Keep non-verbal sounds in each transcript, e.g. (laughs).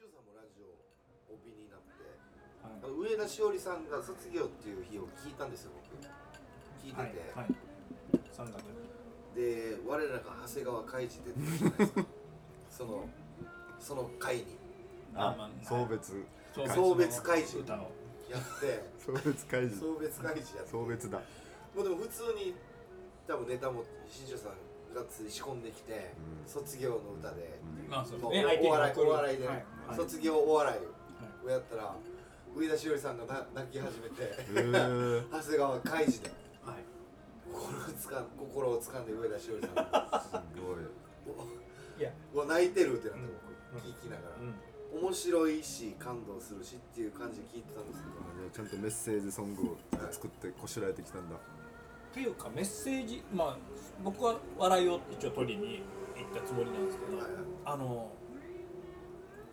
中さんもラジオおびになってはい。あの上田しおりさんが卒業っていう日を聞いたんですよ僕。聞いてて、はいはい。3月。で我らが長谷川海二出てるじゃないですか。(laughs) そのその会に。あまあ送別。送別会示やって。(laughs) 送別会示送別会示やって。送別だ。もうでも普通に多分ネタも新庄さんが仕込んできて、うん。卒業の歌で、まあそうお笑いい。で、はい。はい。卒業お笑いはい。をやったら上田しおりさんがな泣き始めて (laughs) 長谷川海二で。はい。心をつかん心をつかんで上田しおりさん。がすごい。いや。泣いてるってなってうん。僕聞きながら、うん。面白いし感動するしっていう感じで聞いてたんですけどちゃんとメッセージソングを作ってこしらえてきたんだっていうかメッセージまあ僕は笑いを一応取りに行ったつもりなんですけど、はいはい。あの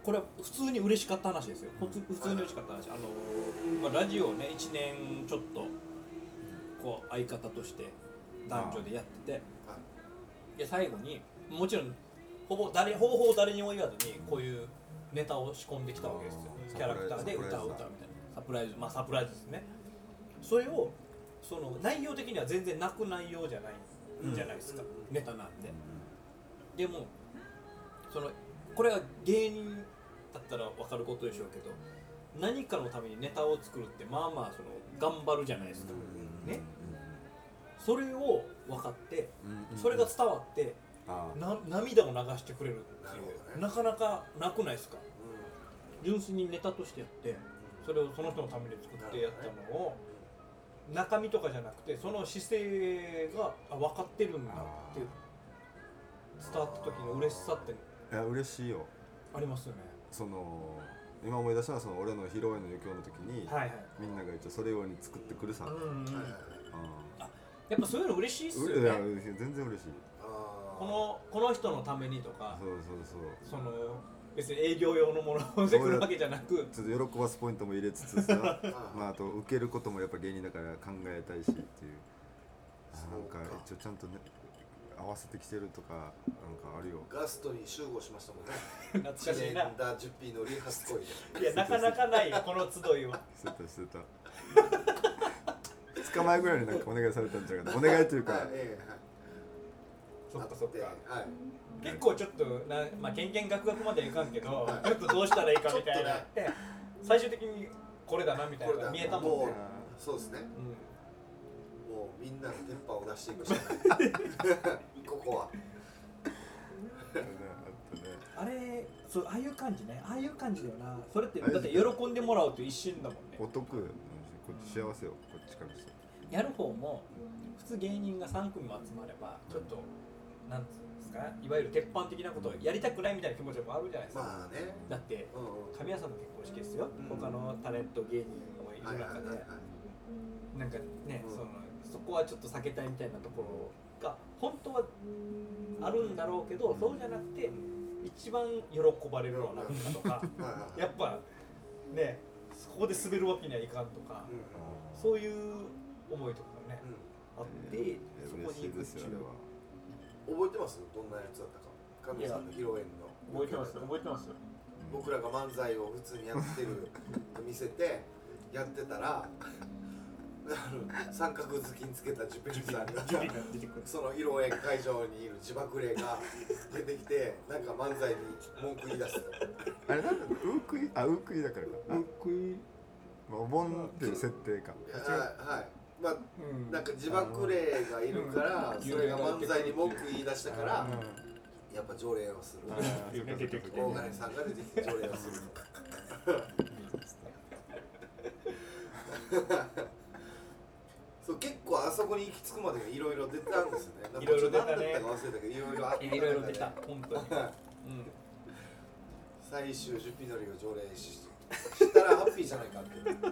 これは普通に嬉しかった話ですよ。普通普通に嬉しかった話、あの、まあ、ラジオをね1年ちょっとこう相方として男女でやっててはい。で最後にもちろんほぼ誰ほぼほぼ誰にも言わずにこういうネタを仕込んできたわけですよ。キャラクターで歌を歌うみたいな。サプライズ。まあサプライズですね。それをその内容的には全然泣く内容じゃないじゃないですか、ネタなんで。でもそのこれは芸人だったら分かることでしょうけど何かのためにネタを作るってまあまあその頑張るじゃないですか、ね。それを分かってそれが伝わってな涙を流してくれるってなるほどね。いうなかなかなくないですか。う純粋にネタとしてやってそれをその人のために作ってやったのを中身とかじゃなくてその姿勢があ分かってるんだっていう伝わった時の嬉しさって。いや嬉しいよ。ありますよね。その今思い出したのはその俺の披露宴の余興の時に、はいはい。みんなが一応それ用に作ってくるさ、うんうんん。はいはいはいあやっぱそういうの嬉しいっすよね。全然嬉しい。このこの人のためにとかそうそうそう。その別に営業用のものをしてくるわけじゃなく。(laughs) ちょっと喜ばすポイントも入れつつさ (laughs) まああと受けることもやっぱ芸人だから考えたいしっていう。あなんか一応ちゃんとね合わせてきてるとかなんかあるよ。ガストに集合しましたもんね。(laughs) 懐かしいな。ダジュピーのリハスコイでいやなかなかないよこの集いはしてたしてた2日前ぐらいになんかお願いされたんじゃないかなお願いというか、はいええはいそっかそっか。はい。結構ちょっとなまあけんけんがくがくまではいかんけどはい。ちょっとどうしたらいいかみたいな。って最終的にこれだなみたいなのが見えたもんもねうそうですね。うんもうみんなのテンパを出していくしかない。(laughs) ここは。あれそうああいう感じね。ああいう感じだよな。それってだって喜んでもらうと一瞬だもんね。お得こっち幸せよ。こっちからしてやる方も普通芸人が3組も集まればちょっとなんつうんですかいわゆる鉄板的なことをやりたくないみたいな気持ちもあるじゃないですか、まあね。だってうんうん。神谷さんの結婚式ですよ、うん。他のタレント芸人もいる中で、はいなんかね、うん。そのそこはちょっと避けたいみたいなところが本当はあるんだろうけど、そうじゃなくて一番喜ばれるのは何かとか (laughs) やっぱねそこで滑るわけにはいかんとか、うん。そういう思いとかがね、うあって、そこに行くっていう。ですよあれは。ん覚えてます？どんなやつだったか。神谷さんの披露宴の。覚えてます。覚えてます僕らが漫才を普通にやってる (laughs) と見せてやってたら (laughs) 三角好きにつけたジュペリさんがその披露宴会場にいる自爆霊が出てきてなんか漫才に文句言い出す。あれなんだウークイあウークイだからか。あ僕まあお盆っていう設定か。はいはいまあうん。なんか自爆霊がいるからうん。それが漫才に文句言い出したからうん。やっぱ条例をする。大金さんが出てきて条例をする (laughs) そう結構あそこに行き着くまでいろいろ出たんですよね。いろいろ出たね。何だったか忘れたけどいろいろあったいろいろ出た。本当に、はいうん最終ジュピノリを条例ししたらハッピーじゃないかってなんか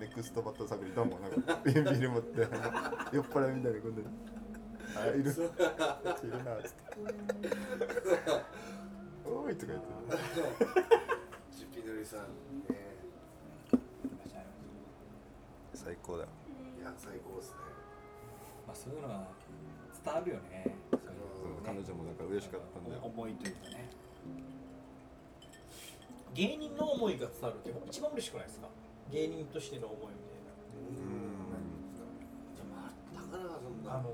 ネクストバット探りだもんなんかビンビル持って酔っ払いみたいにこんなにあいるいるなっつっておーいとか言ってジュピノリさんね最高だいや最高ですねまあそういうのが伝わるよね彼女もだか嬉しかったんだよ思いというかね芸人の思いが伝わるって一番嬉しくないですか？芸人としての思いみなかな。かそん。なたいな。あの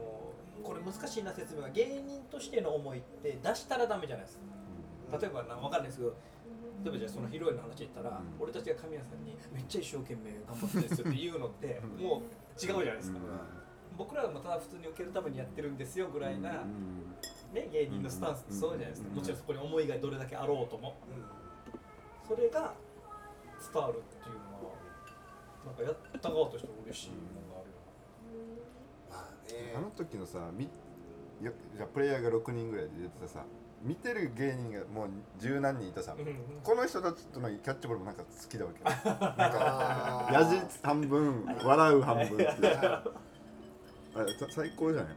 これ難しいな説明が芸人としての思いって出したらダメじゃないですか。例えばな分かんないですけど例えばじゃあその披露宴の話言ったら、うん。俺たちが神谷さんにめっちゃ一生懸命頑張ってるんですよって言うのってもう違うじゃないですか、僕らはただ普通に受けるためにやってるんですよぐらいな、ね、芸人のスタンスってそうじゃないですか、うん。もちろんそこに思いがどれだけあろうとも。うんそれが伝わるっていうのはなんかやった側としては嬉しいものがあるよまあねあの時のさみよじゃあプレイヤーが6人ぐらいで出てたさ見てる芸人がもう十何人いたさ、な、この人たちとのキャッチボールもなんか好きだわけよ。(laughs) あーやじ半分笑う半分ってあ最高じゃない？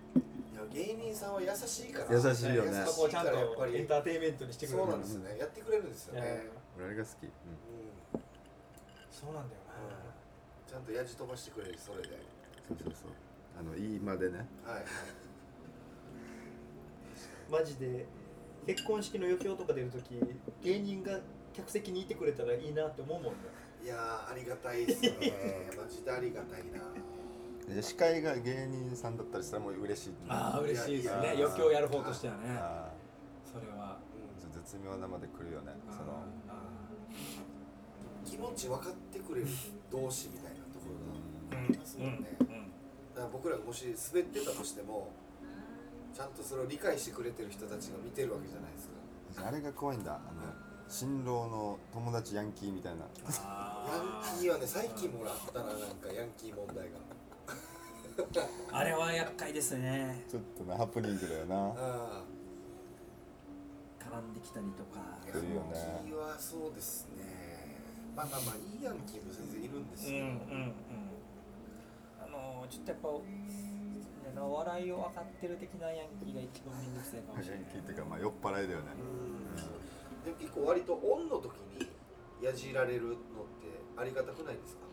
いや芸人さんは優しいから。優しいよね。優そこをちゃんとやっぱり。エンターテインメントにしてくれる。そうなんですよね。やってくれるんですよね、俺あれが好き、うん。そうなんだよちゃんとやじ飛ばしてくれるそれで。そうそうそう。あのいいまでね。はいはい。なマジで結婚式の余興とか出るとき芸人が客席にいてくれたらいいなって思うもんね。いやーありがたいですね。(laughs) マジでありがたいな。で司会が芸人さんだったりしたらもう嬉しいああ嬉しいですね。余興やる方としてはね。あそれは。ーちょっと絶妙なまで来るよね。その気持ち分かってくれる同士みたいなところがありますもんね、だから僕らがもし滑ってたとしてもちゃんとそれを理解してくれてる人たちが見てるわけじゃないですか。あれが怖いんだ。あの新郎の友達ヤンキーみたいな。ヤンキーはね最近もらったななんかヤンキー問題が。あれは厄介ですね。ちょっとねハプニングだよな。あ絡んできたりとか。あ来るよね。ヤンキーはそうですねまあまあまあいいヤンキーも全然いるんですよ、うんうんうん。あのちょっとやっぱあの笑いを分かってる的なヤンキーが一番面倒くさいかもしれない。ヤンキーっていうかまあ酔っ払いだよね。うん。でも結構割とオンの時にやじられるのってありがたくないですか？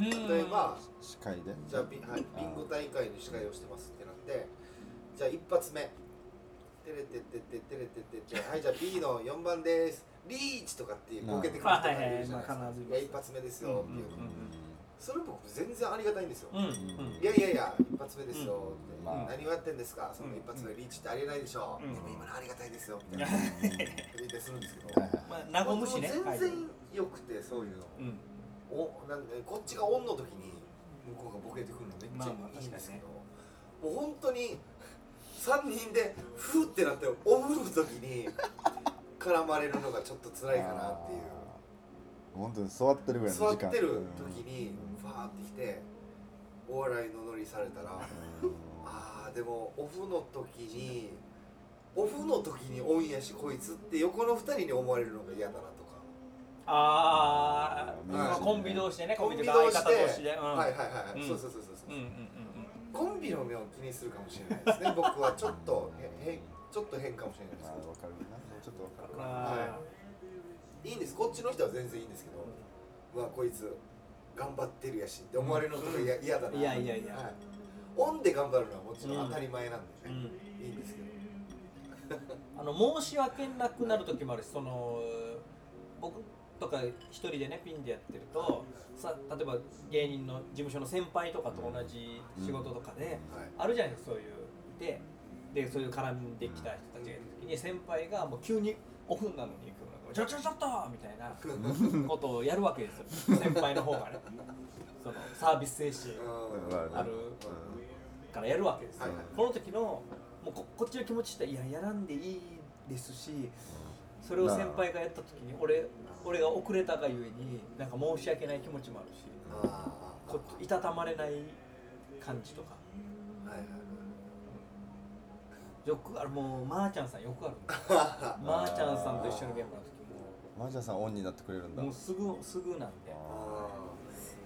例えば司会で？じゃあビ,、はい、ビンゴ大会の司会をしてますってなってじゃあ一発目。テレテテテテレテテテ。はいじゃあ B の4番ですリーチとかってボケてくる人がいるじゃないですか、うんはいはいはい。まあや一発目ですよっていう、うん。うんそれ僕全然ありがたいんですよ、うんうんいやいやいや一発目ですよって、まあ。何をやってんですか？その一発目リーチってありえないでしょ、うん。でも今のありがたいですよみたいな。言するんですけど、まあ和むしね全然良くてそういうの、うん。おなんでこっちがオンの時に向こうがボケてくるのめっちゃいいんですけど、もう本当に3人でフーってなってオフの時に絡まれるのがちょっと辛いかなっていう。本当に座ってるぐらいの座時間。ってる時にファーってきてお笑いのノリされたらあーでもオフの時にオフの時にオンやしこいつって横の2人に思われるのが嫌だなとか。ああコンビ同士でねコンビ同士で。方同士で、うん、はいはいはいはい、うん。そうそうそうそう、う。んうんうんコンビの目を気にするかもしれないですね。僕はちょっとへへちょっと変かもしれないですまあけどわかるなちょっとわかるうんはあいいいんです。こっちの人は全然いいんですけどうわこいつ頑張ってるやしって思われるのとか嫌嫌だな、いやいやいや。はい、オンで頑張るのはもちろん当たり前なんで。ーうん。ね、いいんですけど。(laughs) あの申し訳なくなる時もあるしその僕とか一人でねピンでやってるとさ例えば芸人の事務所の先輩とかと同じ仕事とかで、はい。あるじゃないですかそういう。ででそういう絡んできた人たちがいる時に先輩がもう急にオフなのに行くのちょちょちょっとみたいな (laughs) ことをやるわけですよ。先輩の方がね。(laughs) そのサービス精神うん。あるからやるわけですよ、はいはい。この時のもうここっちの気持ちっていややらんでいいですしそれを先輩がやった時に俺俺が遅れたがゆえになんか申し訳ない気持ちもあるしこいたたまれない感じとか。はいはいよくある。もうまー、ちゃんさんよくある。(laughs) まー、ちゃんさんと一緒の現場の時マージャンさんオンになってくれるんだ。ももうすぐすぐなんで。あ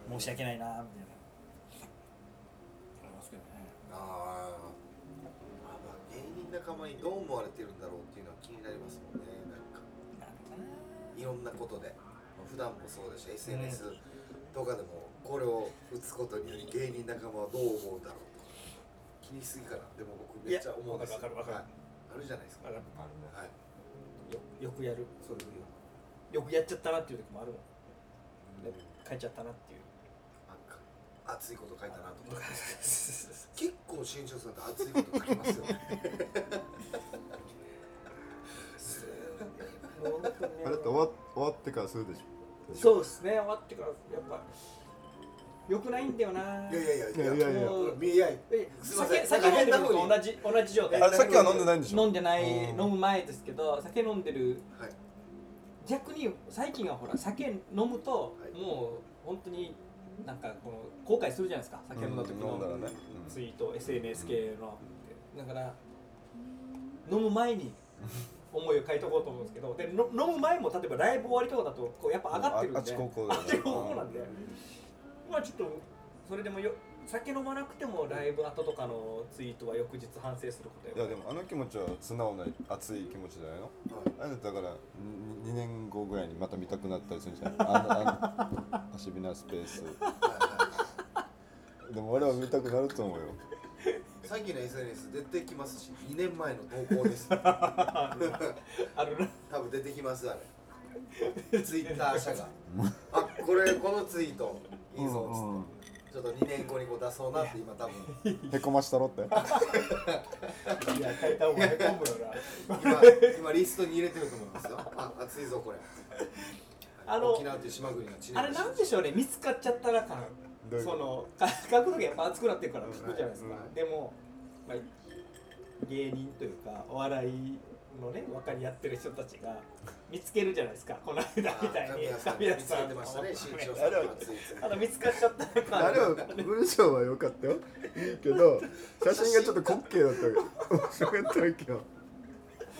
申し訳ないなみたいな。ありますけどね。ー。ああまあ芸人仲間にどう思われてるんだろうっていうのは気になりますもんね。なんか。いろんなことで。普段もそうだし SNS とかでもこれを打つことにより芸人仲間はどう思うだろうとか気にしすぎかな。でも僕めっちゃ思うんですよ。わかるわかる。わかるはい。あるじゃないですか。わかる。はい。よよくやる。そういうよくやっちゃったなっていう時もあるもん。で書いちゃったなっていう。なんか熱いこと書いたなとか。(laughs) 結構新庄さんって熱いこと書きますよね。(laughs) もう本当にね。あれって終わ終わってからするでしょ。そうですね。終わってからやっぱよくないんだよな。いやいやいやいやいやいや。もうい。やえすい酒酒飲んでるのと同じ同じ状態。あれさっきは飲んでないんでしょ？飲んでないうん。飲む前ですけど酒飲んでる。はい。逆に最近はほら酒飲むとはい。もう本当になんかこの後悔するじゃないですか。酒飲んだ時うん飲んだね。ツイート SNS 系の。だから飲む前に思いを書いとこうと思うんですけどでの飲む前も例えばライブ終わりとかだとこうやっぱ上がってるんで。ああっち高校だあっち高校なんでまあちょっとそれでもよ酒飲まなくてもライブ後とかのツイートは翌日反省することいやでもあの気持ちは素直な熱い気持ちじゃない。のあれだから2年後ぐらいにまた見たくなったりするんじゃない？あのあの足びなスペース。でも俺は見たくなると思うよ。最近の SNS 出てきますし2年前の投稿です。あるな。多分出てきますあれ。ツイッター社が。あこれこのツイートいいぞっつって、うんうん。ちょっと2年後にこう出そうなって今多分。へこましたろって？いや書いた方がへこむよな。今今リストに入れてると思いますよ。あ熱いぞこれ。あの沖縄っていう島国の地あれなんでしょうね。見つかっちゃったら感。どういうそのか書く時やっぱ熱くなってるから聞くじゃないですか、うん。でも、まあ、芸人というかお笑いのね分かり合ってる人たちが見つけるじゃないですか。この間みたいに。神谷さん神谷見つけてましたねあの見つかっちゃったあれは文章は良かったよ。いいけど (laughs) 写真がちょっと滑稽だった。面白かったわけよ。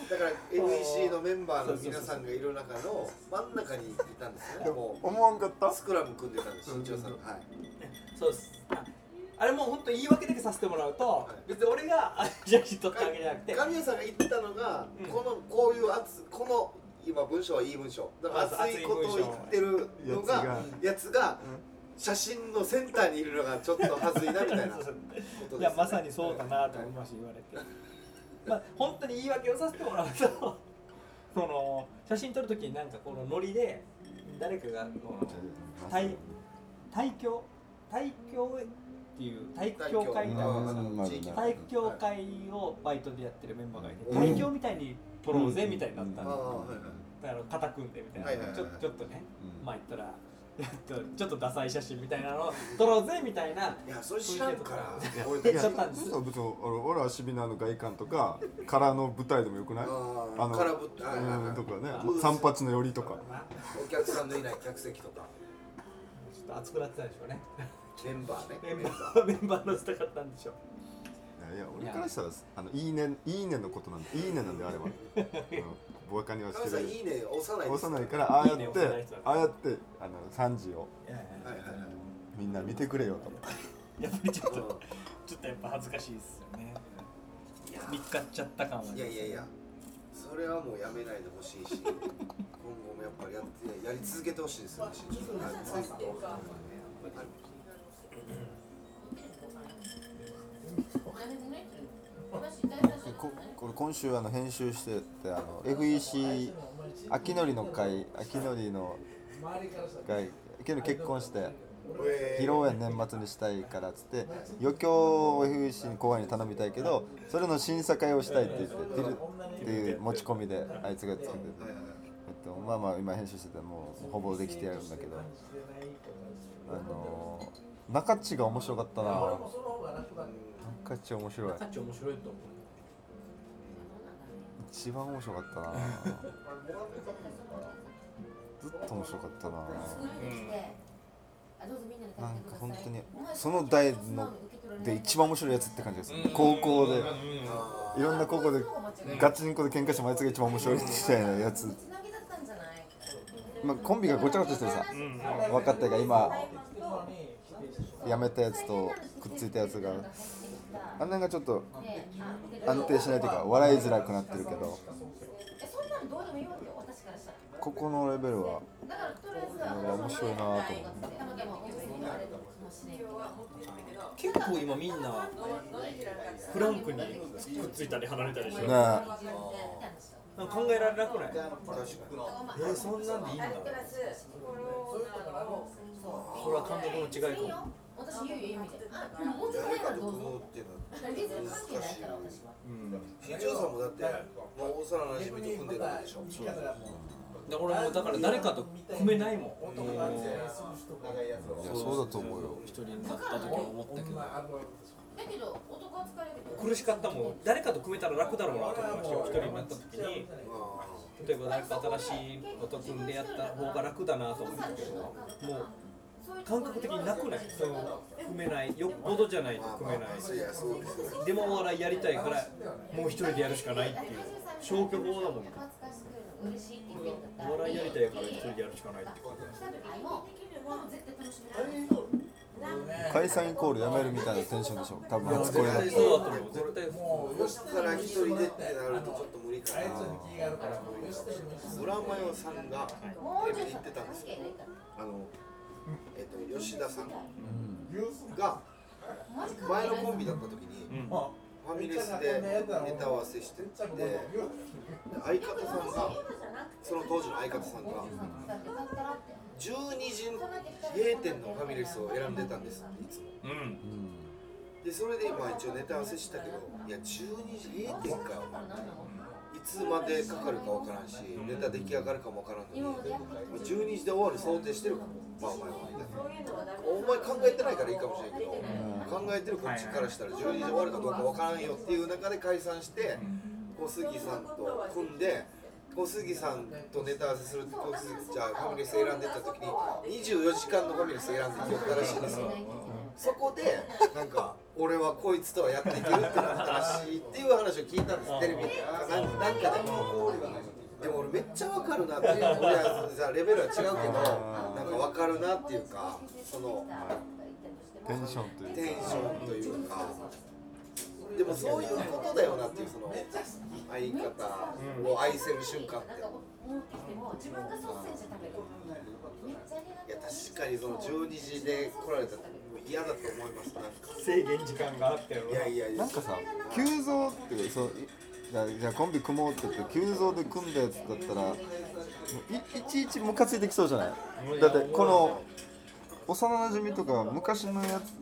だから NEC のメンバーの皆さんがいる中の真ん中にいたんですよね。も思わんかった？うスクラム組んでたんです新庄さんはい。そうです。ああれもう本当言い訳だけさせてもらうと、い。別に俺があ写真撮ったわけじゃなくて。神谷さんが言ったのが、うん。このこういう熱この今文章はいい文章。だからあ熱いことを言ってるのがややつが写真のセンターにいるのがちょっとはずいなみたいなことです、(laughs) いやまさにそうだなと思いました言われて。(laughs) まあ本当に言い訳をさせてもらうと (laughs) その写真撮るときになんかこのノリで誰かがこの対対教対教っていう体育協会みたいな体育協会をバイトでやってるメンバーがいてうん。体教みたいに撮ろうぜみたいになったああのはいはい。だから肩組んでみたいな、はいはいはいちょちょっとね、うん。まあ言ったら (laughs) ちょっとダサい写真みたいなのを撮ろうぜみたいな。いやそれ知らんから。俺でたちちょっとなんです。俺俺はシビナの外観とか空の舞台でもよくない？ああのあ空ぶはいはいはい。うんとかね。三八の寄りとか。お客さんのいない客席とか。ちょっと熱くなってたでしょうね。メンバーねメンバー。メンバー乗せたかったんでしょういや俺からしたらあのいいねいいねのことなんでいいねなんであれば。(laughs) ボカにはしてる神さんいいね押さないです。幼いからああやっいいねて押さない人だああやってあの3時を。いやいやはいはいはいみんな見てくれよと。(laughs) やっぱりちょっとうちょっとやっぱ恥ずかしいですよね。見つかっちゃった感はいやいやいや。それはもうやめないでほしいし今後もやっぱりやってやり続けてほしいですよねここれ今週あの編集しててあの FEC 秋のりの会秋のりの会秋の結婚して披露宴年末にしたいからっつって余興を FEC に後輩に頼みたいけどそれの審査会をしたいって言って出るっていう持ち込みであいつがつけてて、えっと、まあまあ今編集しててもうほぼできてやるんだけど。あの中地が面白かったな。中地面白い。価値面白いと思う。一番面白かったな。ずっと面白かったな。なんか本当にその代ので一番面白いやつって感じですね。高校で。いろんな高校でガチンコで喧嘩してもあいつが一番面白いみたいなやつ、まあ、コンビがごちゃごちゃしてるさ分かったが今辞めたやつとくっついたやつがあんなんがちょっと安定しないというか笑いづらくなってるけど。ここのレベルは面白いなと思う結構今みんなフランクにくっついたり離れたりしょねなんか考えられなくない？えー、そんなんでいいんだそれは監督の違いかも私言うよ意味であもうちょっと誰かと前からどうぞ組むっていうのは全然関係ないから私は新庄さんもだってもう幼馴染と組んでるわけでしょで俺もだから誰かと組めないもんもういやそうだと思うよ。一人になった時は思ったけどだけど男は疲れるけど苦しかったもん誰かと組めたら楽だろうなと思いましたよ。一人になった時に。例えば誰か新しいこと組んでやった方が楽だなと思ったけど。もう感覚的になくない？その組めないよっぽどじゃないと組めないでもお笑いやりたいからもう一人でやるしかないっていう消去法だもんお笑いやりたいから一人でやるしかないって解散イコールやめるみたいなテンションでしょ多分初恋だったそうだと思う絶対こっから一人でってなるとちょっと無理かなブラマヨさんがテレビで言ってたんですよあのえっと吉田さん。が前のコンビだった時にファミレスでネタ合わせしてて相方さんがその当時の相方さんが12時閉店のファミレスを選んでたんですっていつも。うん。でそれで今一応ネタ合わせしたけどいや12時閉店かよ。いつまでかかるかわからんしネタ出来上がるかもわからんのに。12時で終わる想定してるかも。まあお前は。お前考えてないからいいかもしれんけど。考えてるこっちから。したら。12時で終わるかどうかわから。んよっていう中で解散して小杉さんと組んで小杉さんとネタ合わせするって小杉じゃあファミレス選んでった時に24時間のファミレス選んできよったら。しいんですよそこでなんか俺はこいつとはやっていけるってなったらしいっていう話を聞いたんですテレビでなんなんかででも俺めっちゃわかるなって俺はじゃあレベルは違うけどなんかわかるなっていうかそのテンションというテンション。というかでもそういうことだよなっていうその相方を愛せる瞬間っていや確かにその12時で来られた嫌だと思います。制限時間があっていやいやいや。なんかさ急増っていうそういじゃあじゃあコンビ組もうって言って急増で組んだやつだったらもういいちいちムカついてきそうじゃない？だってこの幼なじみとか昔のやつ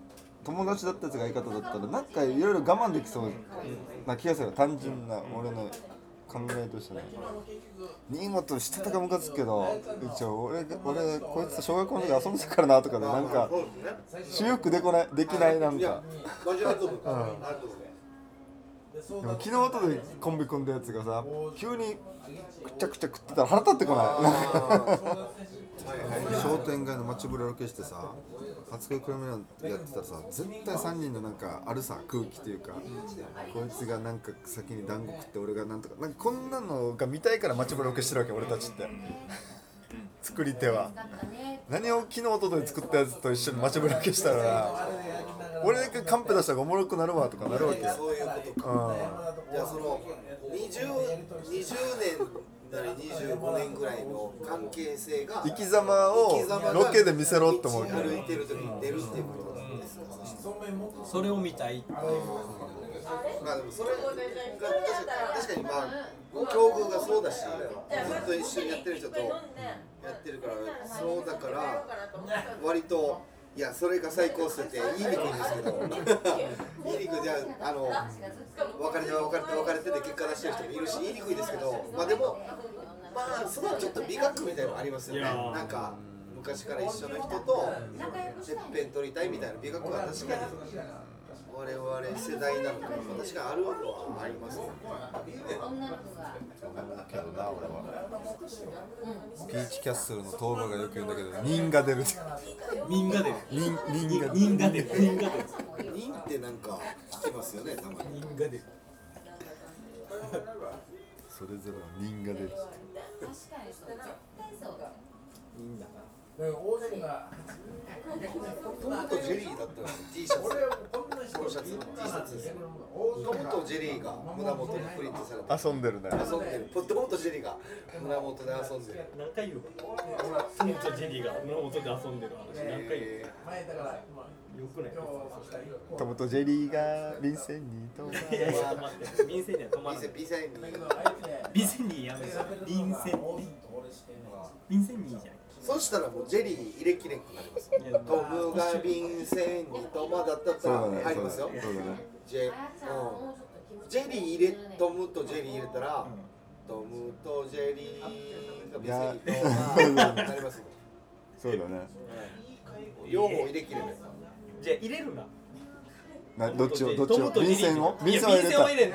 友達だったやつが相方だったらなんかいろいろ我慢できそうな気がする単純な俺の考えとしてね。新本してたかムカつくけど一応俺俺こいつと小学校の時遊んでたからなとかでなんか主欲でこないできないなんか。うあると思うでも昨日後でコンビ組んだやつがさ急にくちゃくちゃ食ってたら腹立ってこない商店街の街ぶらロケしてさ初恋クラメランやってたらさ絶対3人のなんかあるさ空気というかこいつがなんか先に団子食って俺がなんとかなんかこんなのが見たいから街ぶらロケしてるわけ俺たちって。(laughs) 作り手は。何を昨日おととい作ったやつと一緒に街ぶらロケしたら俺がカンペ出したらおもろくなるわとかなるわけよ。そういうことか。うん。じゃあその 20, 20年なり25年ぐらいの関係性が生き様をロケで見せろって思うけど。道歩いてる時に出るっていうことなんですかそれを見たいっていう。まあでもそれが確かに確かにまあ境遇がそうだしずっと一緒にやってる人とやってるからそうだから割といやそれが最高っすって言い。にくいんですけど。言いにくいじゃああの別れて別れて別れてで結果出してる人もいるし言いにくいですけどまあでもまあそのちょっと美学みたいなのありますよね。なんか昔から一緒の人とてっぺん取りたいみたいな美学は確かに我々世代なのか確かにあるのはありますね女の子がけどな俺はピーチキャッスルのトーマがよく言うん。だけど人が出る人が出る人人が人が出る人が出る人ってなん。か聞きますよねたまに人が出るそれぞれの人が出る確かにそう絶対そうだ人だからな大関がトムとジェリーだったら T シャツポロシャツ T シャツですトムとジェリーが胸元にプリントされて遊んでるね遊んでるトムとジェリーが胸元で遊んでる何回言うかトムとジェリーが胸元で遊んでる話何回言うえ前だからよくないトムとジェリーが便箋に止まいやい。や止まって便箋には止まらない。ビセに便箋にやめて便箋便箋に。いいじゃんそしたらもうジェリー入れきれんくなります。トムが便箋にトマだったらそうだね。入りますよね。ジェ,、うん、ジェリー入れトムとジェリー入れたら、トムとジェリーが便箋にトマなりますそうだね。両方入れきれない。じゃあ入れるな。などっちをどっちを？便箋を？便箋を入れ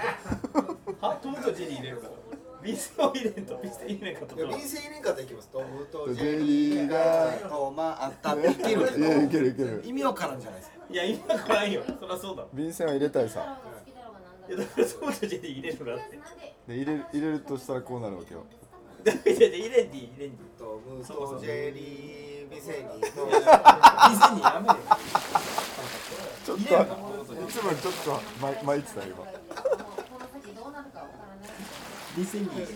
た。トムとジェリー入れるから便箋を入れんと便箋入れんかったいや便箋入れんかったらいきます。トムとジジェェリリーーががトマあったっていけるけいやいどけるいける。意味わからんじゃないですか。いや今からんよ。そりゃそうだ便箋は入れたいさ。いやだからトムとジェリー入れるなって。で入れる入れるとしたらこうなるわけよ。だから入れんで入れんでいい入れんでいい。トムとジェリー店にトム便箋にやめろよちょっといつもよりちょっと巻巻いてた今便箋に便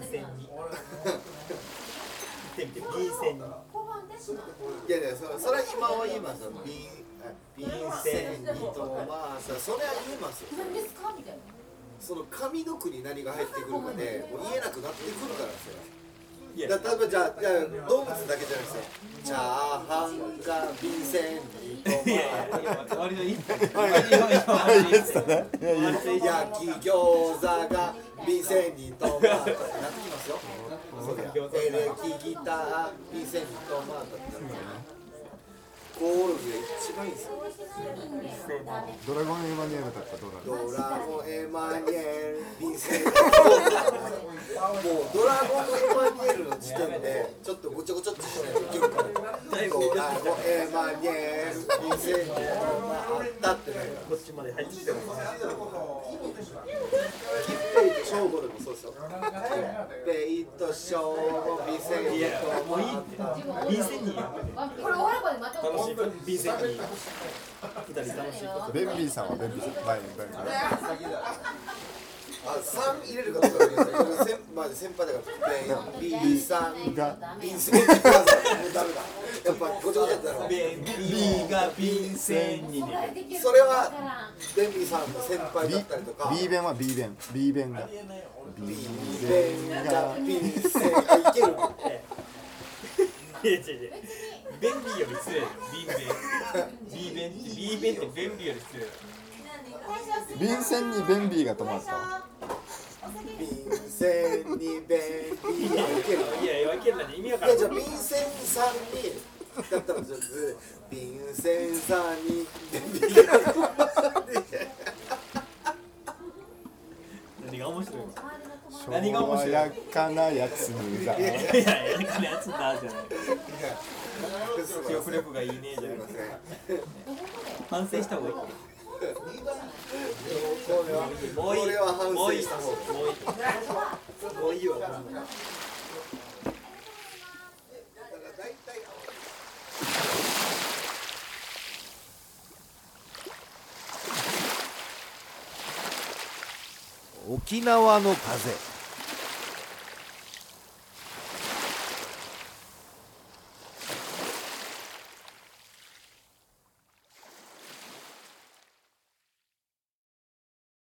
箋に言ってみて便箋にいやいやそそれは今は言いますよ便便箋にトマさそれは言いますよその上の句に何が入ってくるかでもう言えなくなってくるからですよいやだ例えばじゃあじゃあ動物だけじゃなくてチャーハンが便箋にトいやいやマ割といい。割といい。割といい。ですねい。やいや割といい。焼き餃子が便箋にトマなってきますよそりゃエレキギタービセにトマトったらコオロギが一番いいですよドラゴンエマニュエルだったらどうなるドラゴンエマニュエルもうドラゴンエマニュエルの時点でちょっとごちゃごちゃっとしないといけないドラゴンエマニエル便箋にトマあってこっちまで入ってきてるショーゴでもそうですよしい便箋に二人楽しいことベンビーさん。はベンビーさん。前にベンビーあ、三入れるかどうか先まあ先輩だからベンビーさん。が便箋にトマもうダメだやっぱごちゃごちゃってなるベンビーが便箋にねそれはベンビーさん。の先輩だったりとか B 弁は B 弁 B 弁が B ベンが便箋あいけるいや違う違う便利より失礼。だよビーベンビーベンってビーベンって便利より失礼だよ。便箋にベンビーが止まった。便箋にベンビーがいけるいやいや分けるな意味わかいやじゃあ便箋さんにだったらちょっと便箋さんにが何が面白いの？何が面白い爽やかなやつがいやいやいやこのやつだじゃない記憶力がいいね。じゃなくて反省した方がいいもういいもういいもういいもういいよ沖縄の風